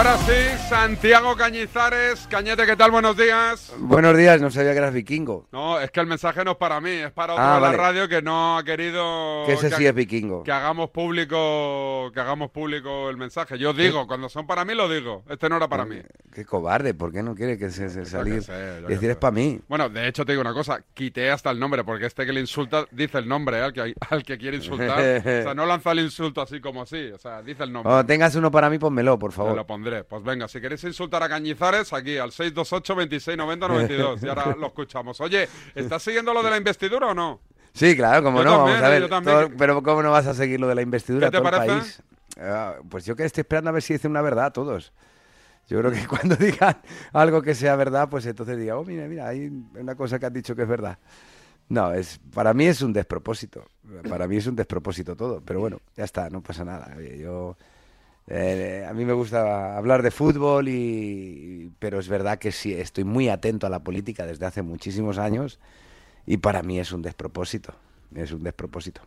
Ahora sí, Santiago Cañizares. Cañete, ¿qué tal? Buenos días. Buenos días, no sabía que eras vikingo. No, es que el mensaje no es para mí, es para otro Ah, de la radio que no ha querido Que ese que, sí es vikingo. que hagamos público que hagamos público el mensaje. Yo digo, cuando son para mí lo digo. Este no era para mí. Qué cobarde, ¿por qué no quiere que se, se salir? sé, decir es para mí. Bueno, de hecho te digo una cosa, quité hasta el nombre, porque este que le insulta dice el nombre ¿eh? al, que, al que quiere insultar. o sea, no lanza el insulto así como así, o sea, dice el nombre. Cuando tengas uno para mí, pónmelo, por Te favor. lo pondré. Pues venga, si queréis insultar a Cañizares, aquí al 628 26 90 92. Y ahora lo escuchamos. Oye, ¿estás siguiendo lo de la investidura o no? Sí, claro, como Yo no, también, vamos a eh, ver. todo- pero ¿cómo no vas a seguir lo de la investidura ¿Qué te todo el país? Ah, pues yo que estoy esperando a ver si dicen una verdad todos. Yo creo que cuando digan algo que sea verdad, pues entonces diga, oh, mira, mira, hay una cosa que han dicho que es verdad. No, es, para mí es un despropósito. Para mí es un despropósito todo. Pero bueno, ya está, no pasa nada. Oye, Yo, eh, a mí me gusta hablar de fútbol, y, pero es verdad que sí, estoy muy atento a la política desde hace muchísimos años y para mí es un despropósito. Es un despropósito.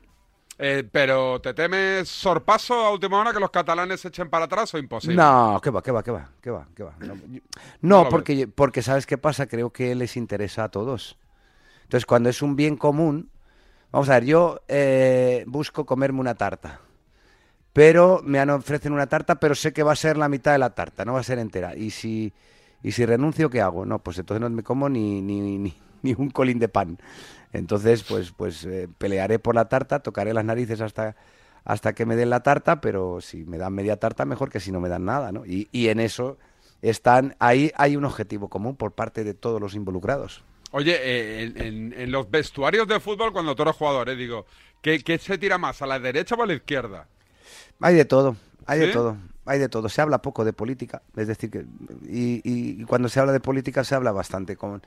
Eh, pero ¿te temes sorpaso a última hora que los catalanes se echen para atrás o imposible? No, qué va, qué va, qué va, qué va, qué va. No, yo- No no, lo porque, porque ¿sabes qué pasa? Creo que les interesa a todos. Entonces, cuando es un bien común, vamos a ver, yo eh, busco comerme una tarta, pero me han ofrecen una tarta, pero sé que va a ser la mitad de la tarta, no va a ser entera. Y si, y si renuncio, ¿qué hago? No, pues entonces no me como ni, ni, ni, ni un colín de pan. Entonces, pues, pues eh, pelearé por la tarta, tocaré las narices hasta, hasta que me den la tarta, pero si me dan media tarta, mejor que si no me dan nada, ¿no? Y, y en eso están, ahí hay un objetivo común por parte de todos los involucrados. Oye, eh, en, en- en los vestuarios de fútbol, cuando tú eres jugador, eh, digo, ¿qué, qué se tira más, a la derecha o a la izquierda? Hay de todo, hay ¿Sí? de todo, hay de todo. Se habla poco de política, es decir, que y, y- y cuando se habla de política se habla bastante con,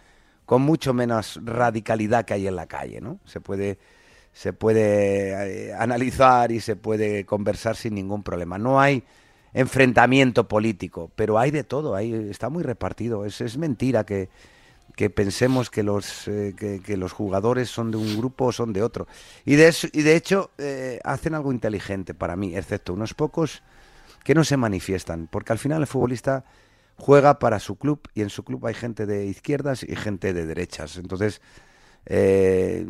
con mucho menos radicalidad que hay en la calle, ¿no? Se puede se puede eh, analizar y se puede conversar sin ningún problema. No hay enfrentamiento político, pero hay de todo, hay, está muy repartido. Es, es mentira que, que pensemos que los, eh, que, los jugadores son de un grupo o son de otro. Y de, y de hecho eh, hacen algo inteligente para mí, excepto unos pocos que no se manifiestan, porque al final el futbolista juega para su club y en su club hay gente de izquierdas y gente de derechas. Entonces eh,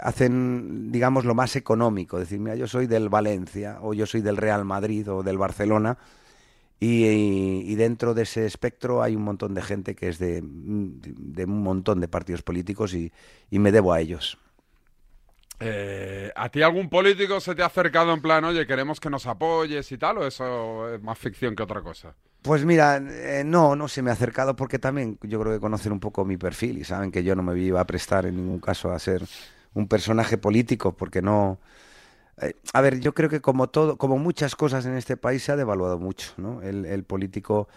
hacen, digamos, lo más económico, decir, mira, yo soy del Valencia o yo soy del Real Madrid o del Barcelona y, y dentro de ese espectro hay un montón de gente que es de, de un montón de partidos políticos y, y me debo a ellos. Eh, ¿A ti algún político se te ha acercado en plan, oye, queremos que nos apoyes y tal, o eso es más ficción que otra cosa? Pues mira, eh, no, no se me ha acercado porque también yo creo que conocen un poco mi perfil y saben que yo no me iba a prestar en ningún caso a ser un personaje político porque no... eh, a ver, yo creo que como todo, como muchas cosas en este país se ha devaluado mucho, ¿no? El, político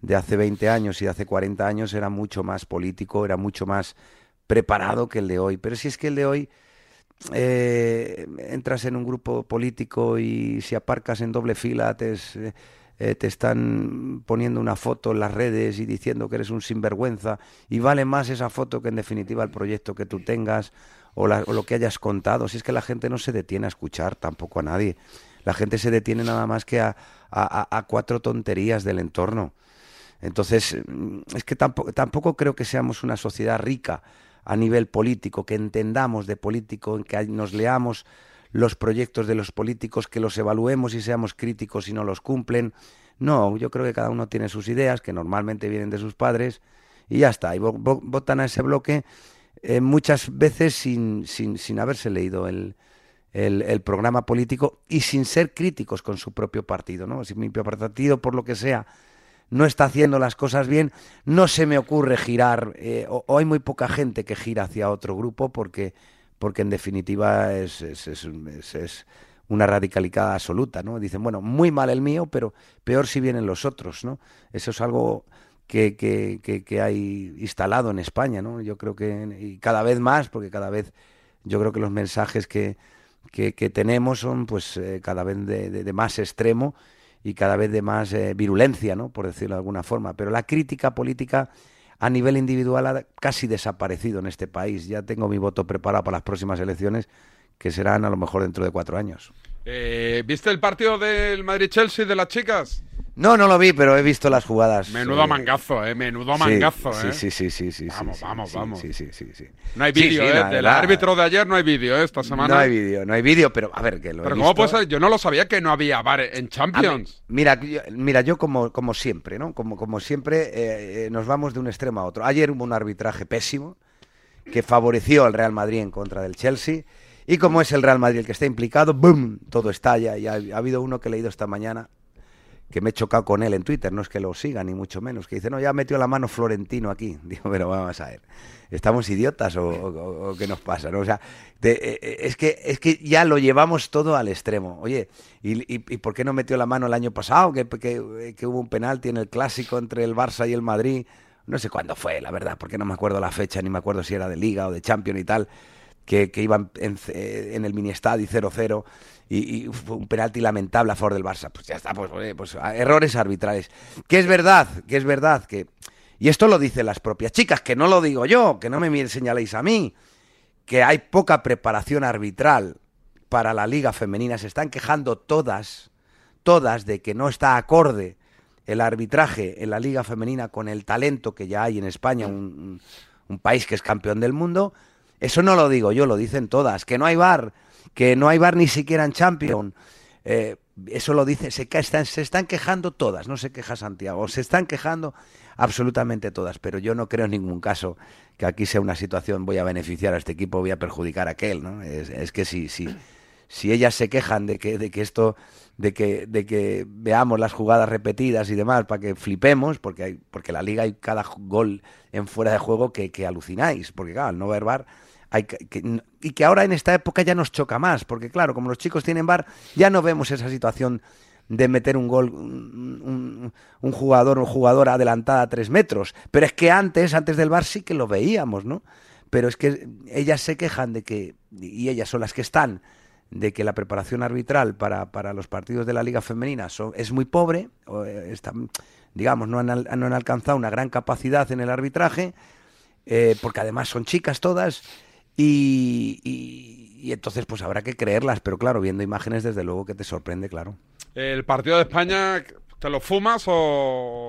de hace 20 años y de hace 40 años era mucho más político, era mucho más preparado que el de hoy. Pero si es que el de hoy eh, entras en un grupo político y si aparcas en doble fila eh, te están poniendo una foto en las redes y diciendo que eres un sinvergüenza y vale más esa foto que en definitiva el proyecto que tú tengas o, la- o lo que hayas contado. Si es que la gente no se detiene a escuchar tampoco a nadie. La gente se detiene nada más que a, cuatro tonterías del entorno. Entonces, mm, es que tampoco, tampoco creo que seamos una sociedad rica a nivel político, que entendamos de político, que nos leamos los proyectos de los políticos, que los evaluemos y seamos críticos si no los cumplen. No, yo creo que cada uno tiene sus ideas, que normalmente vienen de sus padres, y ya está. Y vo- vo- votan a ese bloque eh, muchas veces sin, sin, sin haberse leído el, el, programa político y sin ser críticos con su propio partido. ¿no? Si mi propio partido, por lo que sea, no está haciendo las cosas bien, no se me ocurre girar, eh, o, hay muy poca gente que gira hacia otro grupo porque, porque en definitiva es, es, es, es- es una radicalidad absoluta, ¿no? Dicen, bueno, muy mal el mío, pero peor si vienen los otros, ¿no? Eso es algo que, que, que, que hay instalado en España, ¿no? Yo creo que, y cada vez más, porque cada vez yo creo que los mensajes que, tenemos son pues eh, cada vez de, de- de más extremo y cada vez de más eh, virulencia, ¿no? por decirlo de alguna forma. Pero la crítica política a nivel individual ha casi desaparecido en este país. Ya tengo mi voto preparado para las próximas elecciones, que serán a lo mejor dentro de cuatro años. Eh, ¿Viste el partido del Madrid-Chelsea de las chicas? No, no lo vi, pero he visto las jugadas. Menudo eh, mangazo, ¿eh? Menudo mangazo, sí, ¿eh? Sí, sí, sí, sí. Vamos, sí, vamos, sí, vamos. Sí, sí, sí, sí. No hay vídeo, ¿eh? Del árbitro de ayer no hay vídeo, ¿eh? Esta semana. No hay vídeo, no hay vídeo, pero a ver, que lo he Pero ¿cómo visto. puede ser? Yo no lo sabía que no había en mí- Champions. Mira, yo, mira, yo como, como siempre, ¿no? Como, como siempre, eh, eh, nos vamos de un extremo a otro. Ayer hubo un arbitraje pésimo que favoreció al Real Madrid en contra del Chelsea. Y como es el Real Madrid el que está implicado, ¡boom! Todo estalla. Y ha, ha habido uno que he leído esta mañana que me he chocado con él en Twitter, no es que lo siga, ni mucho menos, que dice, no, ya metió la mano Florentino aquí. Digo, pero vamos a ver, ¿estamos idiotas o, qué nos pasa? ¿no? O sea, eh, eh, es, que, es que ya lo llevamos todo al extremo. Oye, ¿y, y, por qué no metió la mano el año pasado? Que, que- que hubo un penalti en el clásico entre el Barça y el Madrid. No sé cuándo fue, la verdad, porque no me acuerdo la fecha, ni me acuerdo si era de Liga o de Champions y tal que, iban en, el mini estadio 0-0 y, y fue un penalti lamentable a favor del Barça. Pues ya está, pues, pues errores arbitrales. Que es verdad, que es verdad que... Y esto lo dicen las propias chicas, que no lo digo yo, que no me señaléis a mí, que hay poca preparación arbitral para la liga femenina. Se están quejando todas, todas, de que no está acorde el arbitraje en la liga femenina con el talento que ya hay en España, un país que es campeón del mundo. Eso no lo digo yo, lo dicen todas. Que no hay bar, que no hay bar ni siquiera en Champions. Eh, eso lo dice, se, están, se están quejando todas, no se queja Santiago, se están quejando absolutamente todas, pero yo no creo en ningún caso que aquí sea una situación, voy a beneficiar a este equipo, voy a perjudicar a aquel, ¿no? Es, es que si, si, si ellas se quejan de que, de que esto, de que, de que veamos las jugadas repetidas y demás para que flipemos, porque hay, porque la liga hay cada gol en fuera de juego que, que alucináis, porque claro, al no ver bar hay que, y que ahora en esta época ya nos choca más, porque claro, como los chicos tienen bar, ya no vemos esa situación de meter un gol, un, un- un jugador o jugadora adelantada a tres metros. Pero es que antes, antes del bar sí que lo veíamos, ¿no? Pero es que ellas se quejan de que, y ellas son las que están, de que la preparación arbitral para, para los partidos de la Liga Femenina son- es muy pobre, o, eh, digamos, no han, no han alcanzado una gran capacidad en el arbitraje, eh, porque además son chicas todas, y, y- y entonces pues habrá que creerlas, pero claro, viendo imágenes desde luego que te sorprende, claro. ¿El partido de España te lo fumas o...?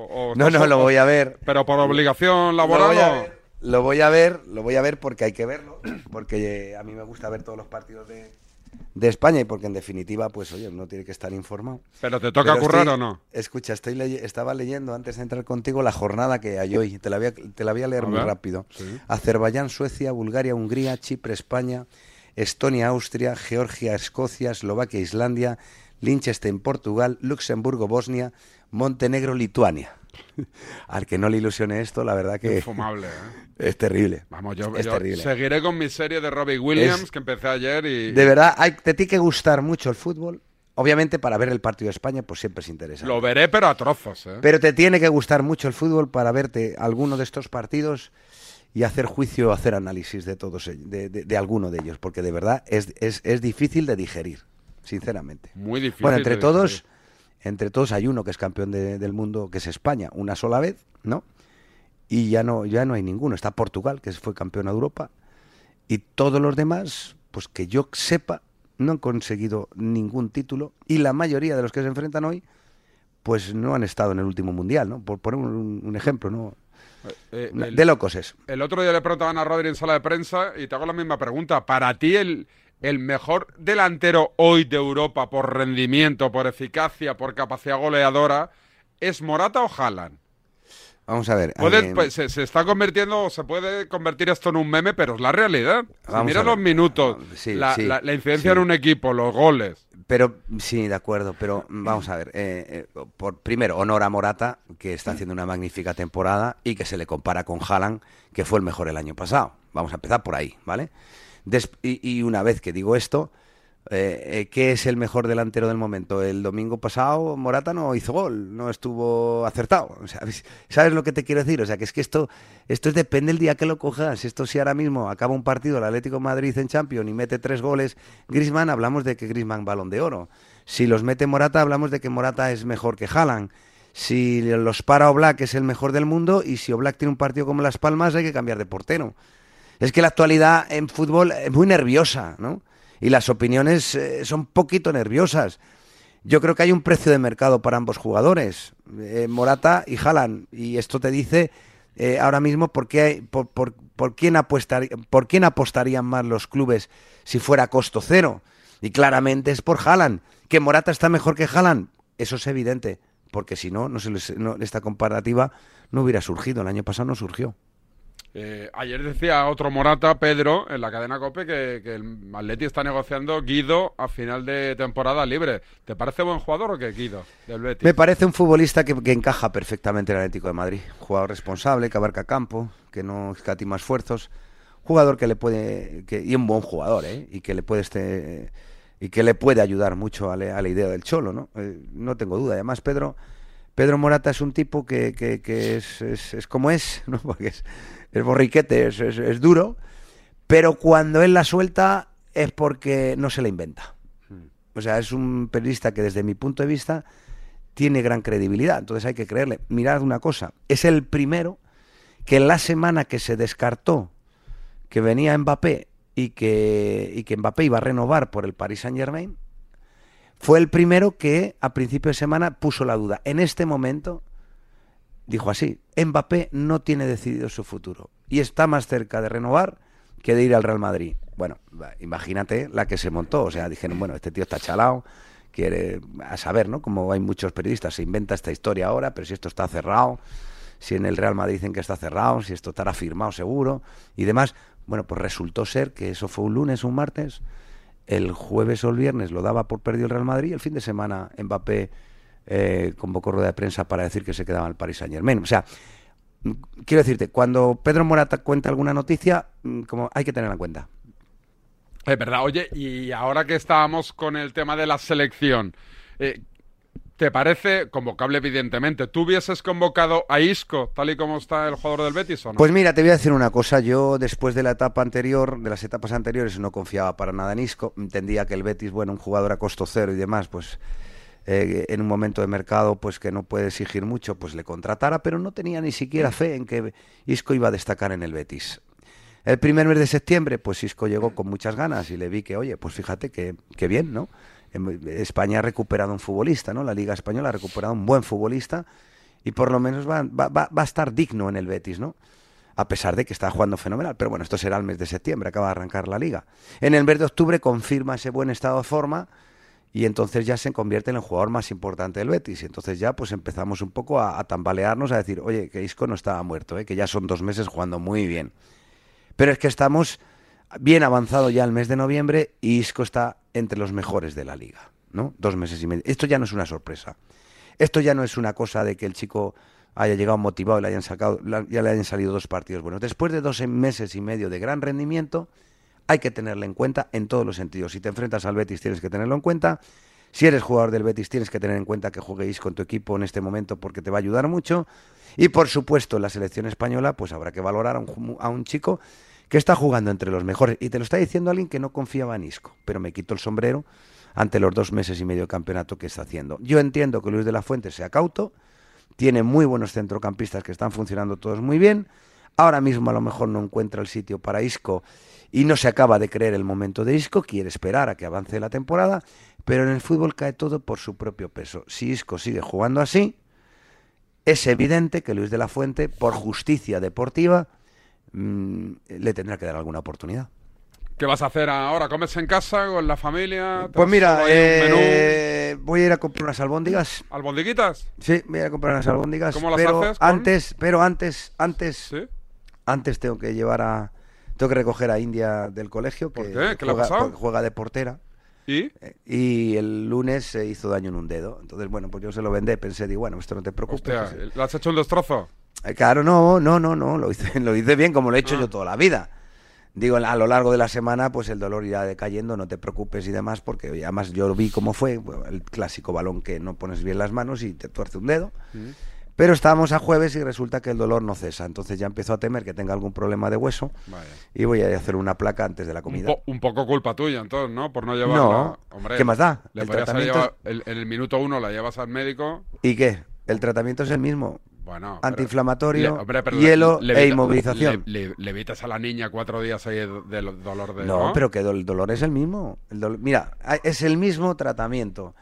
o No, no, lo voy a ver. ¿Pero por obligación Lo laboral voy, a o...? ver, lo voy a ver, lo voy a ver porque hay que verlo, porque a mí me gusta ver todos los partidos de, de España y porque en definitiva, pues oye, uno tiene que estar informado. ¿Pero te toca Pero currar estoy- o no? Escucha, estoy leye- estaba leyendo antes de entrar contigo la jornada que hay hoy. Te la voy a, te la voy a leer A muy rápido. sí. Azerbaiyán, Suecia, Bulgaria, Hungría, Chipre, España, Estonia, Austria, Georgia, Escocia, Eslovaquia, Islandia, Liechtenstein, Portugal, Luxemburgo, Bosnia, Montenegro, Lituania. Al que no le ilusione esto, la verdad que Infumable, ¿eh? es terrible. Vamos, yo, es yo terrible. seguiré con mi serie de Robbie Williams, Es- que empecé ayer y... De verdad, hay, te tiene que gustar mucho el fútbol. Obviamente, para ver el partido de España, pues siempre es interesante. Lo veré, pero a trozos, ¿eh? Pero te tiene que gustar mucho el fútbol para verte alguno de estos partidos y hacer juicio, hacer análisis de todos ellos, de, de- de alguno de ellos, porque de verdad es, es- es difícil de digerir, sinceramente. Muy difícil. Bueno, entre de todos, digerir. Entre todos hay uno que es campeón de- del mundo, que es España, una sola vez, ¿no? Y ya no, ya no hay ninguno. Está Portugal, que fue campeón de Europa, y todos los demás, pues que yo sepa, no han conseguido ningún título, y la mayoría de los que se enfrentan hoy, pues no han estado en el último mundial, ¿no? Por poner un, un ejemplo, ¿no? Eh, Una- el, De locos es. el otro día le preguntaban a Rodri en sala de prensa y te hago la misma pregunta. Para ti, el, el mejor delantero hoy de Europa por rendimiento, por eficacia, por capacidad goleadora, ¿es Morata o Haaland? Vamos a ver. Puede- eh, pues, se, se está convirtiendo, se puede convertir esto en un meme, pero es la realidad. Si Vamos miras a ver. los minutos, Sí, la, sí, la- la incidencia sí. en un equipo, los goles. Pero sí, de acuerdo, pero vamos a ver. eh, eh, por primero, honor a Morata, que está haciendo una magnífica temporada y que se le compara con Haaland, que fue el mejor el año pasado. Vamos a empezar por ahí, ¿vale? Y, una vez que digo esto, eh, eh, ¿qué es el mejor delantero del momento? El domingo pasado Morata no hizo gol, no estuvo acertado. ¿Sabes lo que te quiero decir? O sea, que es que esto, esto es depende del día que lo cojas. Esto si ahora mismo acaba un partido el Atlético Madrid en Champions y mete tres goles Griezmann, hablamos de que Griezmann balón de oro. Si los mete Morata, hablamos de que Morata es mejor que Haaland. Si los para Oblak es el mejor del mundo y si Oblak tiene un partido como Las Palmas hay que cambiar de portero. Es que la actualidad en fútbol es muy nerviosa, ¿no? y las opiniones eh, son poquito nerviosas. Yo creo que hay un precio de mercado para ambos jugadores, eh, Morata y Haaland, y esto te dice eh, ahora mismo por, qué, por, quién por quién apostarían más los clubes si fuera costo cero. Y claramente es por Haaland. ¿Que Morata está mejor que Haaland? Eso es evidente, porque si no, no, se no esta comparativa no hubiera surgido. El año pasado no surgió. Eh, ayer decía otro Morata, Pedro, en la cadena COPE, que, que, el Atleti está negociando Guido a final de temporada libre. ¿Te parece buen jugador o qué, Guido, del Betis? Me parece un futbolista que, que encaja perfectamente en el Atlético de Madrid. Jugador responsable, que abarca campo, que no escatima esfuerzos. Jugador que le puede... Que, y un buen jugador, ¿eh? Y que le puede... Este, y que le puede ayudar mucho a, le, a la idea del Cholo, ¿no? Eh, no tengo duda. Además, Pedro... Pedro Morata es un tipo que, que, que es, es, es, como es, ¿no? Porque es, es borriquete, es, duro, pero cuando él la suelta es porque no se la inventa. O sea, es un periodista que desde mi punto de vista tiene gran credibilidad, entonces hay que creerle. Mirad una cosa, es el primero que en la semana que se descartó que venía Mbappé y que, y que Mbappé iba a renovar por el Paris Saint Germain, fue el primero que a principio de semana puso la duda. En este momento dijo así, Mbappé no tiene decidido su futuro y está más cerca de renovar que de ir al Real Madrid. Bueno, imagínate la que se montó, o sea, dijeron, bueno, este tío está chalado, quiere a saber, ¿no? Como hay muchos periodistas, se inventa esta historia ahora, pero si esto está cerrado, si en el Real Madrid dicen que está cerrado, si esto estará firmado seguro y demás. Bueno, pues resultó ser que eso fue un lunes, un martes, el jueves o el viernes lo daba por perdido el Real Madrid, el fin de semana Mbappé eh, convocó rueda de prensa para decir que se quedaba el Paris Saint Germain. O sea, quiero decirte, cuando Pedro Morata cuenta alguna noticia, como hay que tenerla en cuenta. Es verdad, oye, y ahora que estábamos con el tema de la selección, eh, ¿te parece convocable evidentemente? ¿Tú hubieses convocado a Isco tal y como está el jugador del Betis o no? Pues mira, te voy a decir una cosa, yo después de la etapa anterior, de las etapas anteriores, no confiaba para nada en Isco, entendía que el Betis, bueno, un jugador a costo cero y demás, pues eh, en un momento de mercado pues que no puede exigir mucho, pues le contratara, pero no tenía ni siquiera fe en que Isco iba a destacar en el Betis. El primer mes de septiembre, pues Isco llegó con muchas ganas y le vi que, oye, pues fíjate que, que bien, ¿no? España ha recuperado un futbolista, ¿no? La Liga Española ha recuperado un buen futbolista y por lo menos va, a estar digno en el Betis, ¿no? a pesar de que está jugando fenomenal. Pero bueno, esto será el mes de septiembre, acaba de arrancar la liga. En el mes de octubre confirma ese buen estado de forma y entonces ya se convierte en el jugador más importante del Betis. Y entonces ya pues empezamos un poco a, a tambalearnos, a decir, oye, que Isco no estaba muerto, ¿eh? que ya son dos meses jugando muy bien. Pero es que estamos bien avanzado ya el mes de noviembre y Isco está entre los mejores de la liga, ¿no? Dos meses y medio. Esto ya no es una sorpresa. Esto ya no es una cosa de que el chico haya llegado motivado y le hayan sacado, ya le hayan salido dos partidos buenos. Después de dos meses y medio de gran rendimiento, hay que tenerlo en cuenta en todos los sentidos. Si te enfrentas al Betis tienes que tenerlo en cuenta. Si eres jugador del Betis tienes que tener en cuenta que juguéis con tu equipo en este momento porque te va a ayudar mucho. Y por supuesto, la selección española pues habrá que valorar a un, a un chico que está jugando entre los mejores. Y te lo está diciendo alguien que no confiaba en Isco, pero me quito el sombrero ante los dos meses y medio de campeonato que está haciendo. Yo entiendo que Luis de la Fuente sea cauto, tiene muy buenos centrocampistas que están funcionando todos muy bien. Ahora mismo a lo mejor no encuentra el sitio para Isco y no se acaba de creer el momento de Isco, quiere esperar a que avance la temporada, pero en el fútbol cae todo por su propio peso. Si Isco sigue jugando así, es evidente que Luis de la Fuente, por justicia deportiva, mmm, le tendrá que dar alguna oportunidad. ¿Qué vas a hacer ahora? ¿Comes en casa en la familia? Pues mira, eh, voy a ir a comprar unas albóndigas. ¿Albondiguitas? Sí, voy a ir a comprar unas albóndigas. ¿Cómo las pero haces? ¿Con? Antes, pero antes, antes, ¿Sí? antes tengo que llevar a, tengo que recoger a India del colegio que ¿Por qué? ¿Qué le ha juega, pasado? juega de portera. ¿Y? Eh, Y el lunes se hizo daño en un dedo. Entonces, bueno, pues yo se lo vendé. Pensé, digo, bueno, esto no te preocupes. Hostia, ¿le has hecho un destrozo? Eh, Claro, no, no, no, no. Lo hice, lo hice bien como lo he hecho Ah. yo toda la vida. Digo, a lo largo de la semana, pues el dolor irá decayendo, no te preocupes y demás, porque además yo vi cómo fue, el clásico balón que no pones bien las manos y te tuerce un dedo. Mm. Pero estábamos a jueves y resulta que el dolor no cesa. Entonces ya empezó a temer que tenga algún problema de hueso y voy a hacer una placa antes de la Un, comida. po- un poco culpa tuya, entonces, ¿no? Por no llevarla. No, Hombre, ¿qué más da? Le El tratamiento el- en el minuto uno la llevas al médico. ¿Y qué? El tratamiento es el mismo. Bueno, antiinflamatorio, le- hombre, pero hielo le- e inmovilización. Le, evitas a la niña cuatro días ahí de, de lo- dolor de... No, pero que el dolor es el mismo. El Mira, es el mismo tratamiento.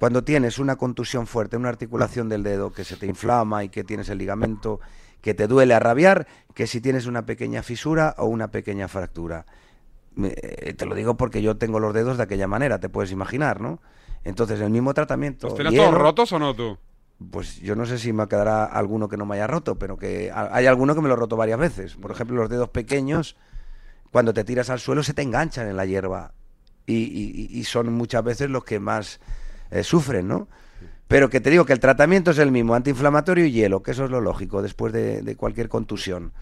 Cuando tienes una contusión fuerte, una articulación del dedo que se te inflama y que tienes el ligamento que te duele a rabiar, que si tienes una pequeña fisura o una pequeña fractura. Eh, te lo digo porque yo tengo los dedos de aquella manera, te puedes imaginar, ¿no? Entonces, el mismo tratamiento. ¿Los tienes hielo- todos rotos o no tú? Pues yo no sé si me quedará alguno que no me haya roto, pero que ha- hay alguno que me lo he roto varias veces. Por ejemplo, los dedos pequeños, cuando te tiras al suelo, se te enganchan en la hierba. Y, y- y son muchas veces los que más eh, sufren, ¿no? Pero que te digo que el tratamiento es el mismo, antiinflamatorio y hielo, que eso es lo lógico después de, de cualquier contusión.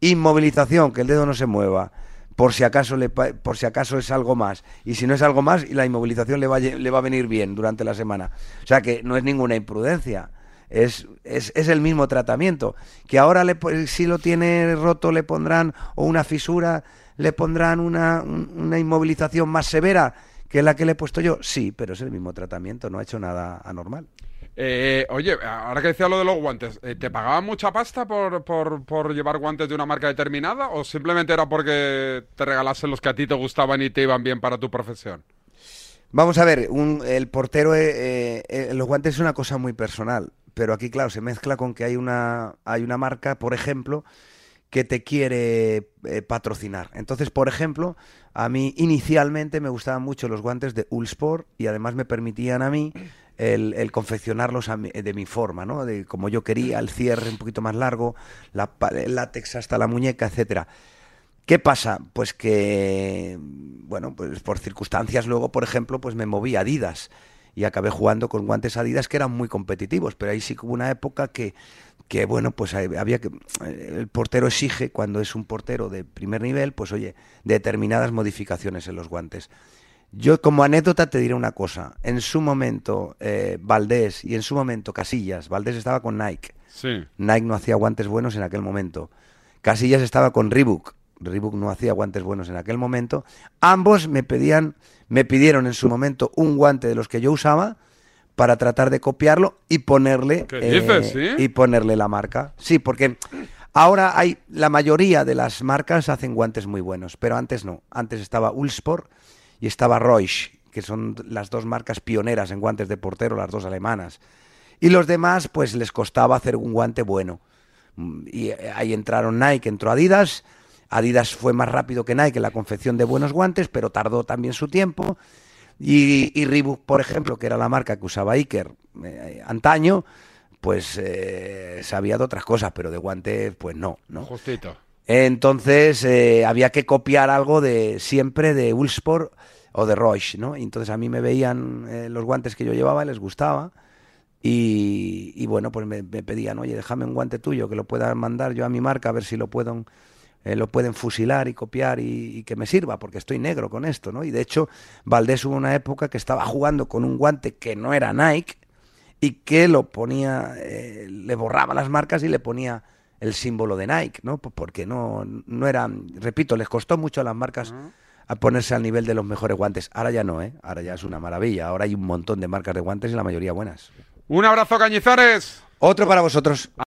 Inmovilización, que el dedo no se mueva, por si acaso le, por si acaso es algo más. Y si no es algo más, y la inmovilización le va, le va a venir bien durante la semana. O sea que no es ninguna imprudencia. Es, es, es el mismo tratamiento. Que ahora le, si lo tiene roto le pondrán, o una fisura, le pondrán una, un- una inmovilización más severa que la que le he puesto yo. Sí, pero es el mismo tratamiento, no ha hecho nada anormal. Eh, oye, ahora que decía lo de los guantes, eh, ¿te pagaban mucha pasta por, por, por llevar guantes de una marca determinada o simplemente era porque te regalasen los que a ti te gustaban y te iban bien para tu profesión? Vamos a ver, un- el portero, eh, eh, los guantes es una cosa muy personal, pero aquí, claro, se mezcla con que hay una, hay una marca, por ejemplo, que te quiere patrocinar. Entonces, por ejemplo, a mí inicialmente me gustaban mucho los guantes de Ulsport y además me permitían a mí el, confeccionarlos mi- de mi forma, ¿no? De como yo quería, el cierre un poquito más largo, la, el látex hasta la muñeca, etcétera. ¿Qué pasa? Pues que, bueno, pues por circunstancias luego, por ejemplo, pues me moví a Adidas y acabé jugando con guantes Adidas que eran muy competitivos, pero ahí sí que hubo una época que, que bueno, pues había que, el portero exige cuando es un portero de primer nivel, pues oye, determinadas modificaciones en los guantes. Yo como anécdota te diré una cosa, en su momento eh, Valdés y en su momento Casillas, Valdés estaba con Nike, Sí. Nike no hacía guantes buenos en aquel momento. Casillas estaba con Reebok. Reebok no hacía guantes buenos en aquel momento. Ambos me pedían, me pidieron en su momento un guante de los que yo usaba para tratar de copiarlo y ponerle eh, ¿Qué dices, sí? y ponerle la marca. Sí, porque ahora hay la mayoría de las marcas hacen guantes muy buenos, pero antes no. Antes estaba Ulsport y estaba Reusch, que son las dos marcas pioneras en guantes de portero, las dos alemanas. Y los demás, pues les costaba hacer un guante bueno. Mm, Y eh, ahí entraron Nike, entró Adidas. Adidas fue más rápido que Nike en la confección de buenos guantes, pero tardó también su tiempo. Y, y Reebok, por ejemplo, que era la marca que usaba Iker eh, antaño, pues eh, sabía de otras cosas, pero de guantes, pues no, ¿no? Entonces eh, había que copiar algo de siempre de Ulsport o de Roche, ¿no? Y entonces a mí me veían eh, los guantes que yo llevaba, les gustaba. Y, y bueno, pues me, pedían, oye, déjame un guante tuyo que lo pueda mandar yo a mi marca a ver si lo puedo, eh, lo pueden fusilar y copiar y, y que me sirva, porque estoy negro con esto, ¿no? Y de hecho, Valdés hubo una época que estaba jugando con un guante que no era Nike y que lo ponía, le borraba las marcas y le ponía el símbolo de Nike, ¿no? Pues Porque no, no eran, repito, les costó mucho a las marcas a ponerse al nivel de los mejores guantes. Ahora ya no, ¿eh? Ahora ya es una maravilla. Ahora hay un montón de marcas de guantes y la mayoría buenas. Un abrazo, Cañizares. Otro para vosotros.